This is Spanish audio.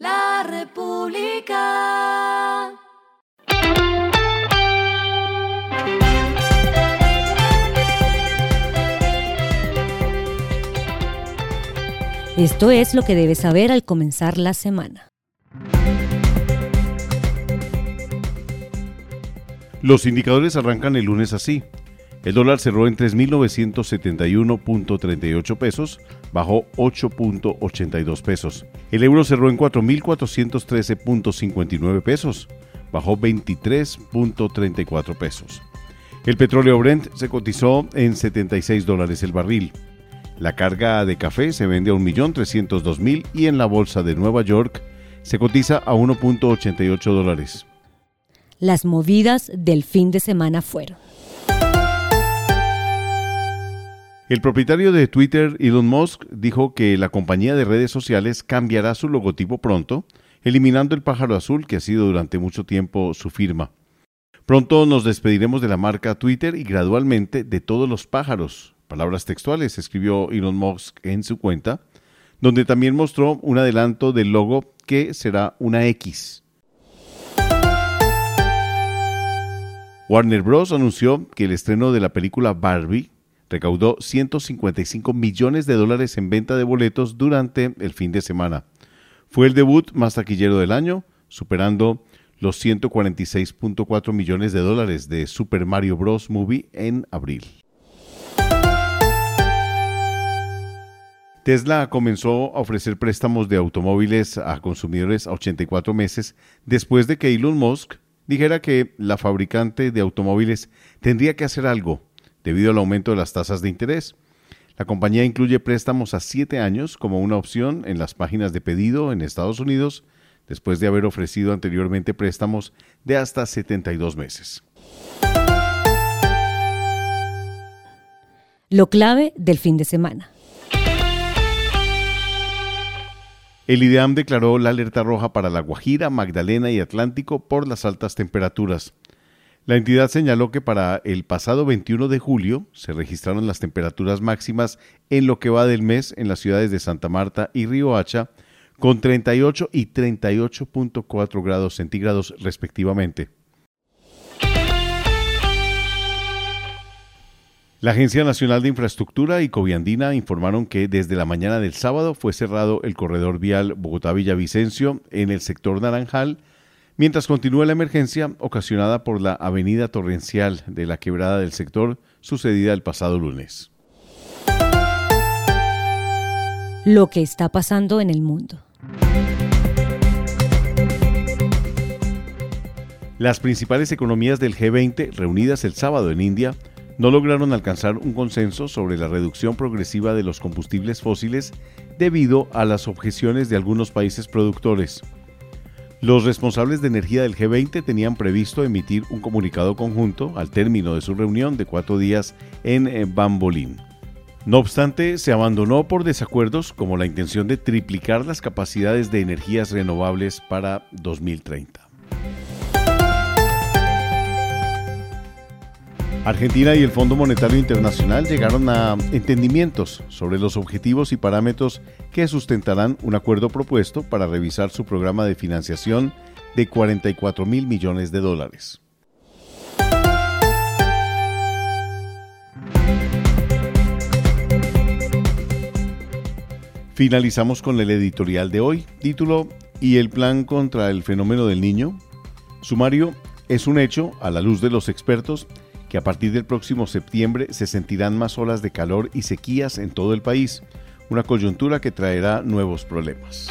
La República. Esto es lo que debes saber al comenzar la semana. Los indicadores arrancan el lunes así. El dólar cerró en 3.971.38 pesos, bajó 8.82 pesos. El euro cerró en 4.413.59 pesos, bajó 23.34 pesos. El petróleo Brent se cotizó en 76 dólares el barril. La carga de café se vende a 1.302.000 y en la bolsa de Nueva York se cotiza a 1.88 dólares. Las movidas del fin de semana fueron. El propietario de Twitter, Elon Musk, dijo que la compañía de redes sociales cambiará su logotipo pronto, eliminando el pájaro azul que ha sido durante mucho tiempo su firma. Pronto nos despediremos de la marca Twitter y gradualmente de todos los pájaros. Palabras textuales escribió Elon Musk en su cuenta, donde también mostró un adelanto del logo que será una X. Warner Bros. anunció que el estreno de la película Barbie recaudó 155 millones de dólares en venta de boletos durante el fin de semana. Fue el debut más taquillero del año, superando los 146.4 millones de dólares de Super Mario Bros. Movie en abril. Tesla comenzó a ofrecer préstamos de automóviles a consumidores a 84 meses después de que Elon Musk dijera que la fabricante de automóviles tendría que hacer algo debido al aumento de las tasas de interés. La compañía incluye préstamos a siete años como una opción en las páginas de pedido en Estados Unidos, después de haber ofrecido anteriormente préstamos de hasta 72 meses. Lo clave del fin de semana. El IDEAM declaró la alerta roja para La Guajira, Magdalena y Atlántico por las altas temperaturas. La entidad señaló que para el pasado 21 de julio se registraron las temperaturas máximas en lo que va del mes en las ciudades de Santa Marta y Riohacha, con 38 y 38.4 grados centígrados respectivamente. La Agencia Nacional de Infraestructura y Coviandina informaron que desde la mañana del sábado fue cerrado el corredor vial Bogotá-Villavicencio en el sector Naranjal mientras continúa la emergencia ocasionada por la avenida torrencial de la quebrada del sector sucedida el pasado lunes. Lo que está pasando en el mundo. Las principales economías del G20 reunidas el sábado en India no lograron alcanzar un consenso sobre la reducción progresiva de los combustibles fósiles debido a las objeciones de algunos países productores. Los responsables de energía del G20 tenían previsto emitir un comunicado conjunto al término de su reunión de cuatro días en eh, Bambolín. No obstante, se abandonó por desacuerdos como la intención de triplicar las capacidades de energías renovables para 2030. Argentina y el Fondo Monetario Internacional llegaron a entendimientos sobre los objetivos y parámetros que sustentarán un acuerdo propuesto para revisar su programa de financiación de 44 mil millones de dólares. Finalizamos con el editorial de hoy, título ¿Y el plan contra el fenómeno del niño? Sumario es un hecho, a la luz de los expertos, que a partir del próximo septiembre se sentirán más olas de calor y sequías en todo el país, una coyuntura que traerá nuevos problemas.